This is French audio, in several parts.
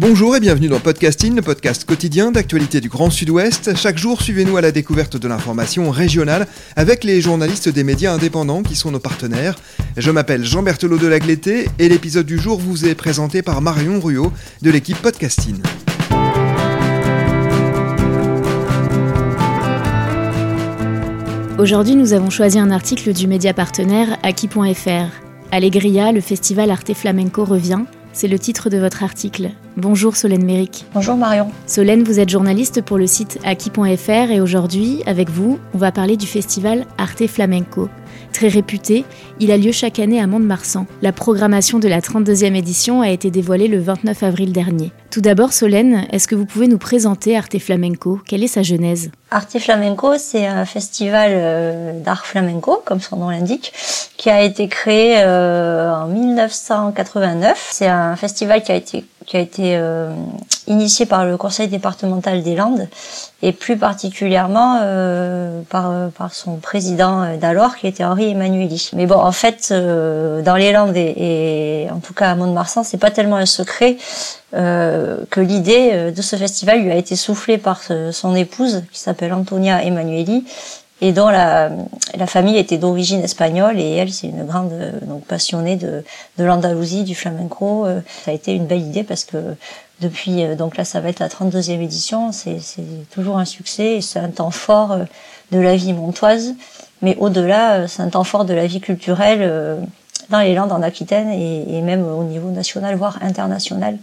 Bonjour et bienvenue dans Podcasting, le podcast quotidien d'actualité du Grand Sud-Ouest. Chaque jour, suivez-nous à la découverte de l'information régionale avec les journalistes des médias indépendants qui sont nos partenaires. Je m'appelle Jean Berthelot de Lagleté et l'épisode du jour vous est présenté par Marion Ruot de l'équipe Podcasting. Aujourd'hui, nous avons choisi un article du média partenaire Aki.fr. Allegria, le festival Arte Flamenco revient. C'est le titre de votre article. Bonjour Solène Méric. Bonjour Marion. Solène, vous êtes journaliste pour le site Aki.fr et aujourd'hui, avec vous, on va parler du festival Arte Flamenco. Très réputé, il a lieu chaque année à Mont-de-Marsan. La programmation de la 32e édition a été dévoilée le 29 avril dernier. Tout d'abord, Solène, est-ce que vous pouvez nous présenter Arte Flamenco? Quelle est sa genèse? Arte Flamenco, c'est un festival euh, d'art flamenco, comme son nom l'indique, qui a été créé euh, en 1989. C'est un festival qui a été qui a été euh, initié par le Conseil départemental des Landes et plus particulièrement euh, par, par son président d'alors qui était Henri Emmanueli. Mais bon, en fait, dans les Landes et, et, en tout cas à Mont-de-Marsan, c'est pas tellement un secret euh, que l'idée de ce festival lui a été soufflée par son épouse qui s'appelle Antonia Emanueli et dont la, la famille était d'origine espagnole et elle c'est une grande donc passionnée de, de l'Andalousie, du flamenco. Ça a été une belle idée parce que depuis donc là ça va être la 32e édition, c'est toujours un succès et c'est un temps fort de la vie montoise, mais au-delà c'est un temps fort de la vie culturelle dans les Landes en Aquitaine et, et même au niveau national voire international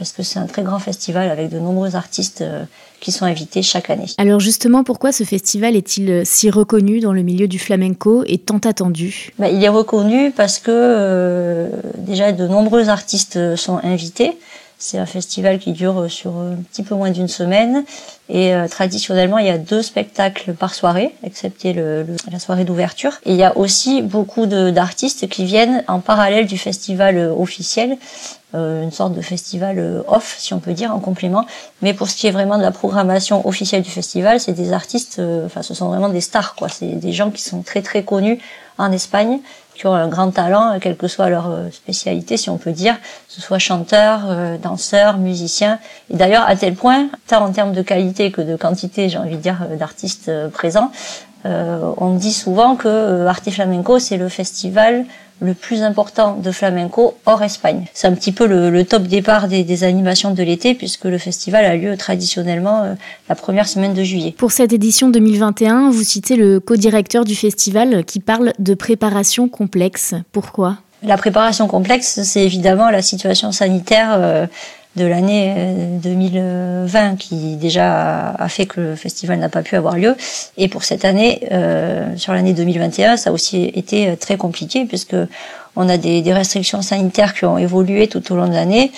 parce que c'est un très grand festival avec de nombreux artistes qui sont invités chaque année. Alors justement, pourquoi ce festival est-il si reconnu dans le milieu du flamenco et tant attendu? Bah, Il est reconnu parce que euh, déjà de nombreux artistes sont invités. C'est un festival qui dure sur un petit peu moins d'une semaine et euh, traditionnellement il y a deux spectacles par soirée, excepté le, le, la soirée d'ouverture. Et il y a aussi beaucoup d'artistes qui viennent en parallèle du festival officiel euh, une sorte de festival off, si on peut dire, en complément. Mais pour ce qui est vraiment de la programmation officielle du festival, c'est des artistes, euh, enfin, ce sont vraiment des stars, quoi. C'est des gens qui sont très très connus en Espagne, qui ont un grand talent, quelle que soit leur spécialité, si on peut dire, que ce soit chanteur, euh, danseur, musicien. Et d'ailleurs, à tel point, tant en termes de qualité que de quantité, j'ai envie de dire, d'artistes présents, euh, on dit souvent que Arte Flamenco, c'est le festival le plus important de flamenco hors Espagne. C'est un petit peu le, le top départ des, des animations de l'été puisque le festival a lieu traditionnellement euh, la première semaine de juillet. Pour cette édition 2021, vous citez le co-directeur du festival qui parle de préparation complexe. Pourquoi? La préparation complexe, c'est évidemment la situation sanitaire. Euh, de l'année 2020 qui déjà a fait que le festival n'a pas pu avoir lieu. Et pour cette année, euh, sur l'année 2021, ça a aussi été très compliqué puisque on a des, des restrictions sanitaires qui ont évolué tout au long de l'année.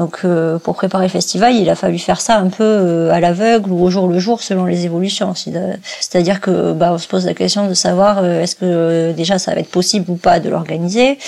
Donc euh, pour préparer le festival, il a fallu faire ça un peu euh, à l'aveugle ou au jour le jour selon les évolutions. C'est-à-dire que bah, on se pose la question de savoir euh, est-ce que déjà ça va être possible ou pas de l'organiser,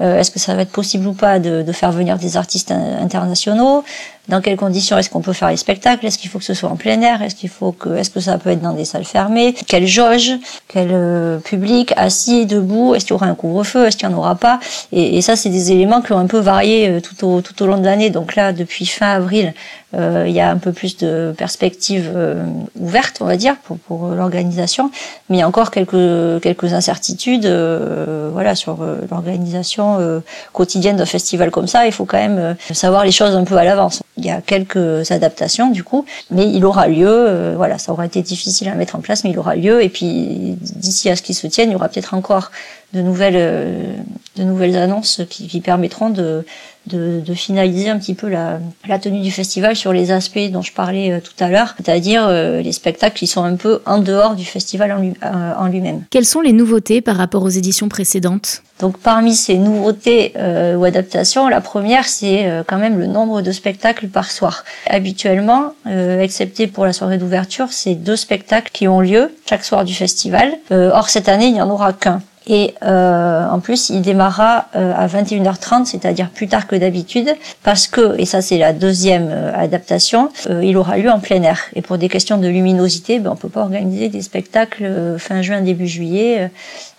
est-ce que ça va être possible ou pas de, de faire venir des artistes internationaux, dans quelles conditions est-ce qu'on peut faire les spectacles? Est-ce qu'il faut que ce soit en plein air? Est-ce qu'il faut que est-ce que ça peut être dans des salles fermées? Quelle jauge? Quel euh, public Assis, debout? Est-ce qu'il y aura un couvre-feu? Est-ce qu'il n'y en aura pas? Et, et, ça, c'est des éléments qui ont un peu varié euh, tout au tout au long de l'année. Donc là, depuis fin avril, il y a un peu plus de perspectives euh, ouvertes, on va dire, pour, pour l'organisation, mais il y a encore quelques quelques incertitudes, euh, voilà, sur l'organisation quotidienne d'un festival comme ça. Il faut quand même savoir les choses un peu à l'avance. Il y a quelques adaptations du coup, mais il aura lieu. voilà, ça aura été difficile à mettre en place, mais il aura lieu. Et puis d'ici à ce qu'il se tienne, il y aura peut-être encore de nouvelles, de nouvelles annonces qui, qui permettront de, de, de, finaliser un petit peu la, la, tenue du festival sur les aspects dont je parlais euh, tout à l'heure, c'est-à-dire euh, les spectacles qui sont un peu en dehors du festival en, lui, euh, en lui-même. Quelles sont les nouveautés par rapport aux éditions précédentes? Donc parmi ces nouveautés ou adaptations, la première c'est quand même le nombre de spectacles par soir. Habituellement, excepté pour la soirée d'ouverture, c'est deux spectacles qui ont lieu chaque soir du festival. or cette année, il n'y en aura qu'un. Et euh, en plus, il démarrera euh, à 21h30, c'est-à-dire plus tard que d'habitude, parce que, et ça c'est la deuxième euh, adaptation, il aura lieu en plein air. Et pour des questions de luminosité, ben, on peut pas organiser des spectacles fin juin, début juillet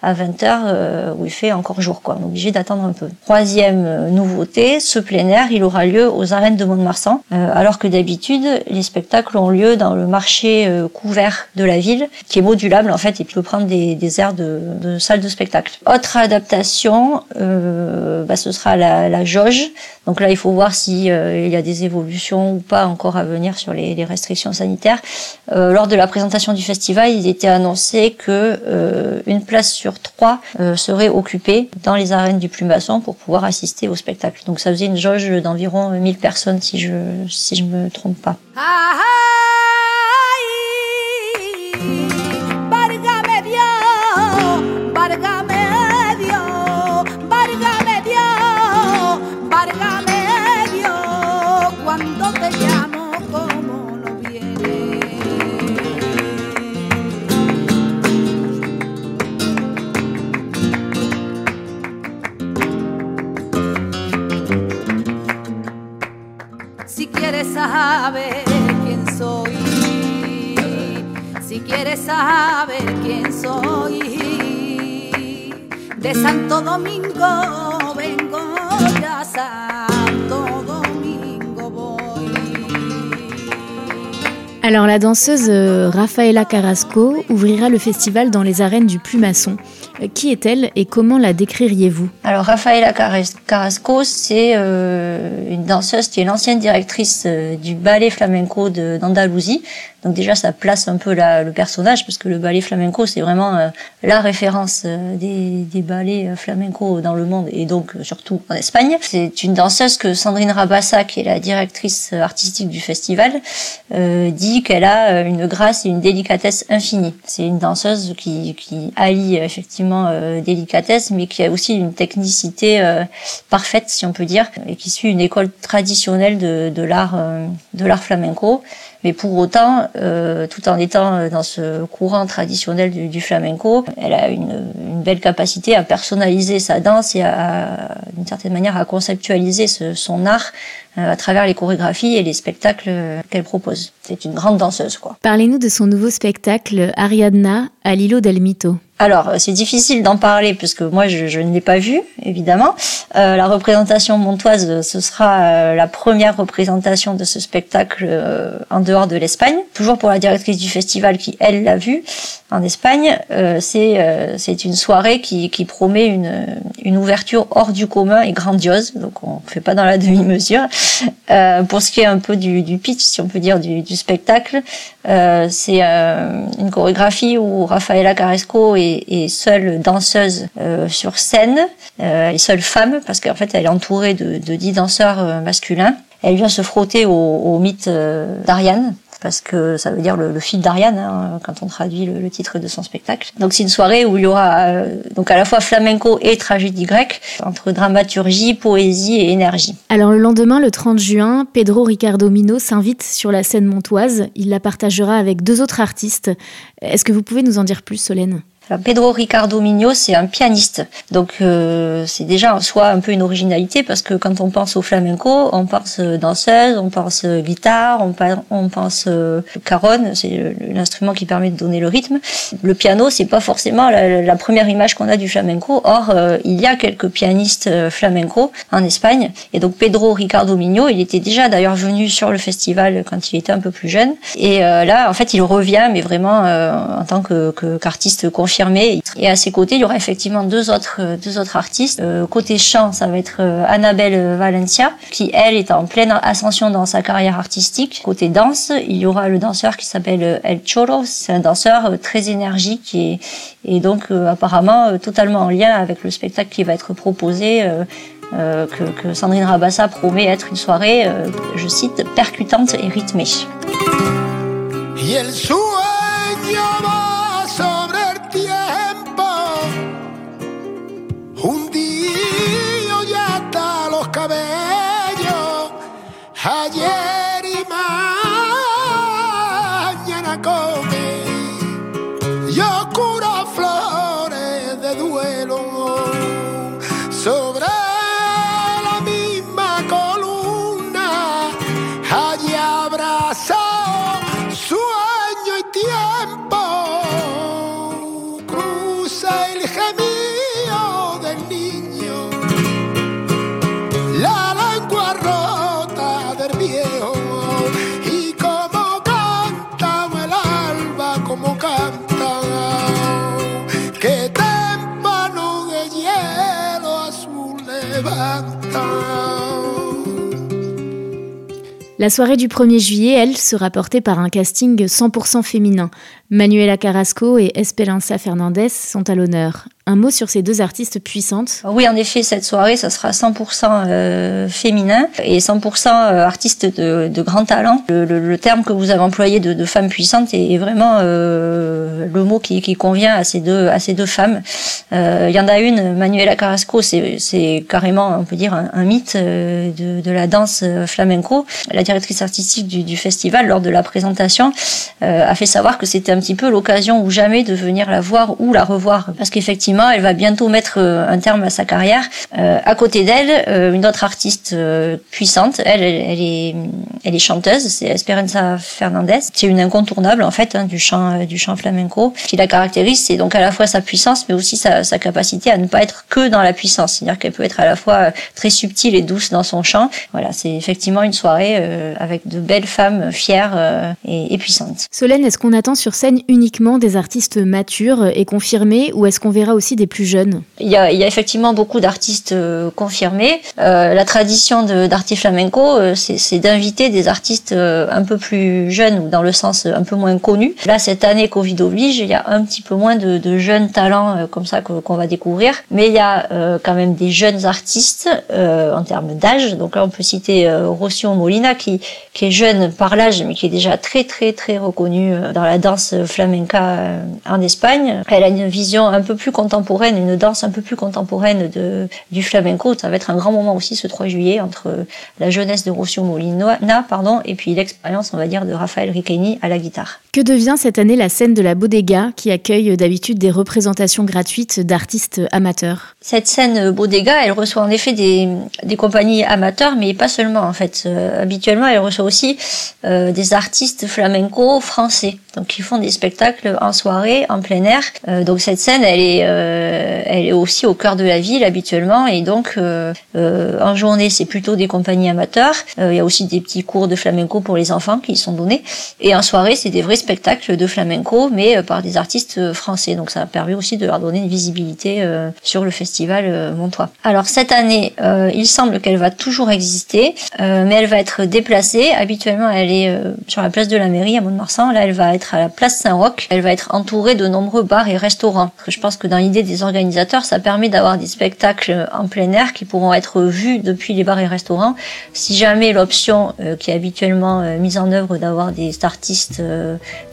à 20h où il fait encore jour. Quoi. On est obligé d'attendre un peu. Troisième nouveauté, ce plein air, il aura lieu aux arènes de Mont-de-Marsan, alors que d'habitude, les spectacles ont lieu dans le marché couvert de la ville, qui est modulable en fait, et peut prendre des, des aires de, de salles de spectacle. Autre adaptation, euh, bah, ce sera la, la, jauge. Donc là, il faut voir si euh, il y a des évolutions ou pas encore à venir sur les, les restrictions sanitaires. Euh, lors de la présentation du festival, il était annoncé que euh, une place sur trois euh, serait occupée dans les arènes du Plumasson pour pouvoir assister au spectacle. Donc ça faisait une jauge d'environ 1000 personnes si je si je me trompe pas. Ah, ah Santo Domingo vengo ya Santo Domingo voy. Alors la danseuse euh, Rafaela Carrasco ouvrira le festival dans les arènes du Plumasson. Qui est-elle et comment la décririez-vous? Alors Rafaela Carrasco, c'est euh, une danseuse qui est l'ancienne directrice euh, du ballet flamenco d'Andalousie. Donc déjà, ça place un peu la, le personnage parce que le ballet flamenco, c'est vraiment euh, la référence euh, des, des, ballets euh, flamenco dans le monde et donc surtout en Espagne. C'est une danseuse que Sandrine Rabassa, qui est la directrice artistique du festival, euh, dit qu'elle a une grâce et une délicatesse infinie. C'est une danseuse qui, qui allie effectivement euh, délicatesse, mais qui a aussi une technicité euh, parfaite, si on peut dire, et qui suit une école traditionnelle de, de l'art de l'art flamenco. Mais pour autant, euh, tout en étant dans ce courant traditionnel du, flamenco, elle a une, belle capacité à personnaliser sa danse et à, d'une certaine manière, à conceptualiser ce, son art euh, à travers les chorégraphies et les spectacles qu'elle propose. C'est une grande danseuse, quoi. Parlez-nous de son nouveau spectacle Ariadna à l'îlot del Mito. Alors, c'est difficile d'en parler puisque moi, je, je ne l'ai pas vu, évidemment. Euh, la représentation montoise, ce sera euh, la première représentation de ce spectacle euh, en dehors de l'Espagne. Toujours pour la directrice du festival qui, elle, l'a vu en Espagne. Euh, c'est c'est une soirée qui, qui promet une, une ouverture hors du commun et grandiose. Donc, on ne fait pas dans la demi-mesure. Pour ce qui est un peu du, du, pitch, si on peut dire, du, du spectacle, c'est une chorégraphie où Rafaela Carrasco est est, seule danseuse euh, sur scène, euh, seule femme, parce qu'en fait elle est entourée de, dix danseurs euh, masculins. Elle vient se frotter au, au mythe euh, d'Ariane, parce que ça veut dire le, fil d'Ariane hein, quand on traduit le, titre de son spectacle. Donc c'est une soirée où il y aura euh, à la fois flamenco et tragédie grecque, entre dramaturgie, poésie et énergie. Alors le lendemain, le 30 juin, Pedro Ricardo Mino s'invite sur la scène montoise. Il la partagera avec deux autres artistes. Est-ce que vous pouvez nous en dire plus, Solène? Pedro Ricardo Migno, c'est un pianiste. Donc euh, c'est déjà en soi un peu une originalité parce que quand on pense au flamenco, on pense danseuse, on pense guitare, on, pense euh, caronne, c'est l'instrument qui permet de donner le rythme. Le piano, c'est pas forcément la, première image qu'on a du flamenco. Or, euh, il y a quelques pianistes euh, flamenco en Espagne. Et donc Pedro Ricardo Migno, il était déjà d'ailleurs venu sur le festival quand il était un peu plus jeune. Et euh, là, en fait, il revient, mais vraiment en tant que qu'artiste confirmé Et à ses côtés, il y aura effectivement deux autres, deux autres artistes. côté chant, ça va être Annabelle Valencia, qui elle est en pleine ascension dans sa carrière artistique. Côté danse, il y aura le danseur qui s'appelle El Choro. C'est un danseur très énergique et, donc apparemment totalement en lien avec le spectacle qui va être proposé. Euh, que, Sandrine Rabassa promet être une soirée, euh, je cite, percutante et rythmée. La soirée du 1er juillet, elle, sera portée par un casting 100% féminin. Manuela Carrasco et Esperanza Fernandez sont à l'honneur. Un mot sur ces deux artistes puissantes. Oui, en effet, cette soirée, ça sera 100% euh, féminin et 100% artistes de, grand talent. Le, terme que vous avez employé de, de femme puissante est, vraiment euh, le mot qui, convient à ces deux, femmes. Euh, Il y en a une, Manuela Carrasco, c'est carrément, on peut dire, un, mythe euh, de, la danse flamenco. La directrice artistique du, du festival, lors de la présentation, euh, a fait savoir que c'était un petit peu l'occasion ou jamais de venir la voir ou la revoir. Parce qu'effectivement, elle va bientôt mettre un terme à sa carrière. Euh, à côté d'elle, euh, une autre artiste euh, puissante, elle, elle, est, elle est chanteuse, c'est Esperanza Fernandez. C'est une incontournable en fait hein, du chant, du chant flamenco. Qui la caractérise, c'est donc à la fois sa puissance, mais aussi sa, capacité à ne pas être que dans la puissance. C'est-à-dire qu'elle peut être à la fois très subtile et douce dans son chant. Voilà, c'est effectivement une soirée avec de belles femmes fières et, et puissantes. Solène, est-ce qu'on attend sur scène uniquement des artistes matures et confirmés, ou est-ce qu'on verra aussi des plus jeunes? Il y, a, effectivement beaucoup d'artistes euh, confirmés. Euh, la tradition d'Arte Flamenco, euh, c'est d'inviter des artistes un peu plus jeunes ou dans le sens un peu moins connus. Là, cette année, Covid oblige, il y a un petit peu moins de, jeunes talents comme ça qu'on va découvrir. Mais il y a quand même des jeunes artistes en termes d'âge. Donc là, on peut citer Rocio Molina qui, qui est jeune par l'âge, mais qui est déjà très très très reconnu dans la danse flamenca en Espagne. Elle a une vision un peu plus contemporaine, une danse un peu plus contemporaine de, du flamenco. Ça va être un grand moment aussi ce 3 juillet entre la jeunesse de Rocio Molina pardon, et puis l'expérience, on va dire, de Raphaël Riqueni à la guitare. Que devient cette année la scène de la Bodega qui accueille d'habitude des représentations gratuites d'artistes amateurs? Cette scène Bodega, elle reçoit en effet des, compagnies amateurs, mais pas seulement en fait. Euh, habituellement, elle reçoit aussi euh, des artistes flamenco français, donc qui font des spectacles en soirée, en plein air. Euh, donc cette scène, elle est, elle est aussi au cœur de la ville habituellement, et donc en journée, c'est plutôt des compagnies amateurs. Il y a aussi des petits cours de flamenco pour les enfants qui sont donnés, et en soirée, c'est des vrais spectacles de flamenco, mais par des artistes français. Donc ça permet aussi de leur donner une visibilité sur le festival montois. Alors cette année, il semble qu'elle va toujours exister, mais elle va être déplacée. Habituellement, elle est euh, sur la place de la mairie à Mont-de-Marsan. Là, elle va être à la place Saint-Roch. Elle va être entourée de nombreux bars et restaurants. Je pense que dans l'idée des organisateurs, ça permet d'avoir des spectacles en plein air qui pourront être vus depuis les bars et restaurants. Si jamais l'option euh, qui est habituellement euh, mise en œuvre d'avoir des artistes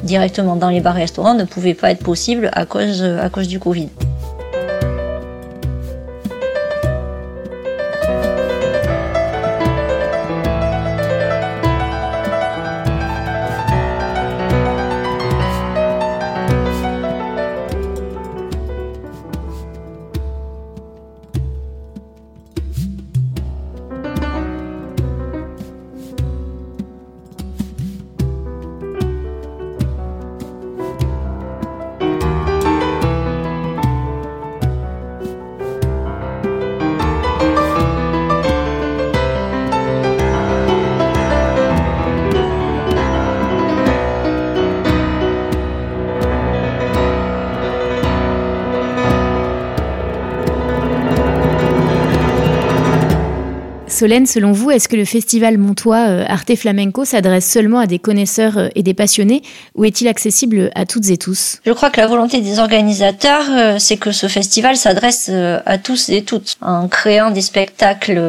directement dans les bars et restaurants ne pouvait pas être possible à cause, à cause du Covid. Solène, selon vous, est-ce que le festival montois euh, Arte Flamenco s'adresse seulement à des connaisseurs euh, et des passionnés ou est-il accessible à toutes et tous? Je crois que la volonté des organisateurs, euh, c'est que ce festival s'adresse à tous et toutes en créant des spectacles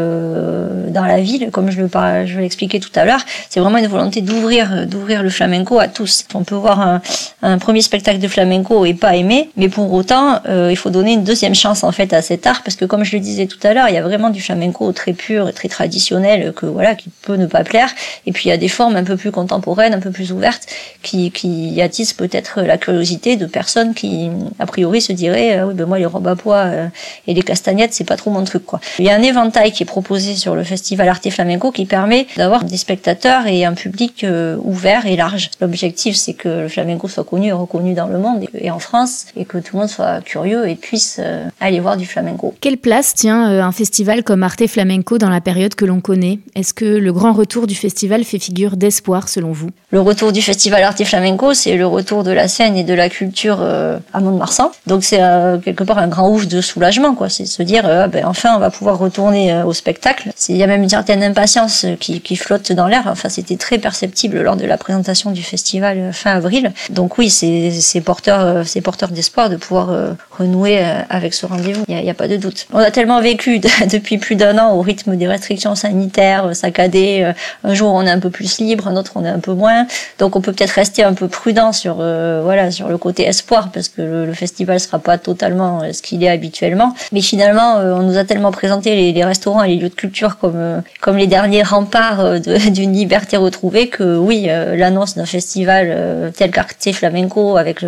dans la ville, comme je le je l'expliquer tout à l'heure. C'est vraiment une volonté d'ouvrir d'ouvrir le flamenco à tous. On peut voir un, un premier spectacle de flamenco et pas aimer, mais pour autant, il faut donner une deuxième chance en fait à cet art parce que comme je le disais tout à l'heure, il y a vraiment du flamenco très pur, très traditionnel que voilà qui peut ne pas plaire. Et puis il y a des formes un peu plus contemporaines, un peu plus ouvertes, qui, qui attisent peut-être la curiosité de personnes qui a priori se diraient ah oui ben moi les robes à pois euh, et les castagnettes c'est pas trop mon truc quoi. Il y a un éventail qui est proposé sur le festival Arte Flamenco qui permet d'avoir des spectateurs et un public euh, ouvert et large. L'objectif c'est que le flamenco soit connu et reconnu dans le monde et, en France et que tout le monde soit curieux et puisse euh, aller voir du flamenco. Quelle place tient un festival comme Arte Flamenco dans la période que l'on connaît Est-ce que le grand retour du festival fait figure d'espoir selon vous? Le retour du festival Arte Flamenco, c'est le retour de la scène et de la culture euh, à Mont-de-Marsan. Donc c'est euh, quelque part un grand ouf de soulagement, quoi. C'est se dire, euh, ben, enfin, on va pouvoir retourner au spectacle. Il y a même une certaine impatience qui, qui flotte dans l'air. Enfin, c'était très perceptible lors de la présentation du festival fin avril. Donc oui, c'est porteur, c'est porteur d'espoir de pouvoir renouer avec ce rendez-vous. Il n'y a, a, pas de doute. On a tellement vécu depuis plus d'un an au rythme des restrictions sanitaires saccadées. Euh, un jour on est un peu plus libre, un autre on est un peu moins. Donc on peut peut-être rester un peu prudent sur euh, voilà sur le côté espoir parce que le, festival sera pas totalement euh, ce qu'il est habituellement. Mais finalement, on nous a tellement présenté les, les, restaurants et les lieux de culture comme comme les derniers remparts d'une liberté retrouvée que oui, l'annonce d'un festival tel qu'Arte Flamenco avec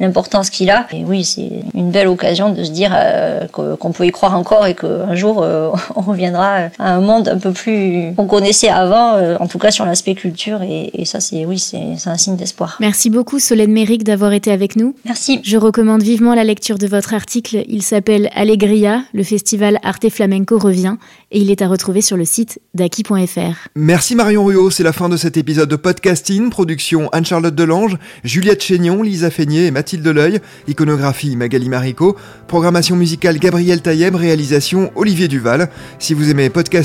l'importance qu'il a, et oui, c'est une belle occasion de se dire qu'on peut y croire encore et qu'un jour on reviendra à un monde un peu plus qu'on connaissait avant, euh, en tout cas sur l'aspect culture. Et, ça, c'est oui, c'est un signe d'espoir. Merci beaucoup, Solène Méric, d'avoir été avec nous. Merci. Je recommande vivement la lecture de votre article. Il s'appelle Allegria, le festival Arte Flamenco revient, et il est à retrouver sur le site daki.fr. Merci Marion Ruot, c'est la fin de cet épisode de podcasting. Production Anne-Charlotte Delange, Juliette Chénion, Lisa Feignet et Mathilde Leuil. Iconographie Magali Marico. Programmation musicale Gabriel Taïeb. Réalisation Olivier Duval. Si vous aimez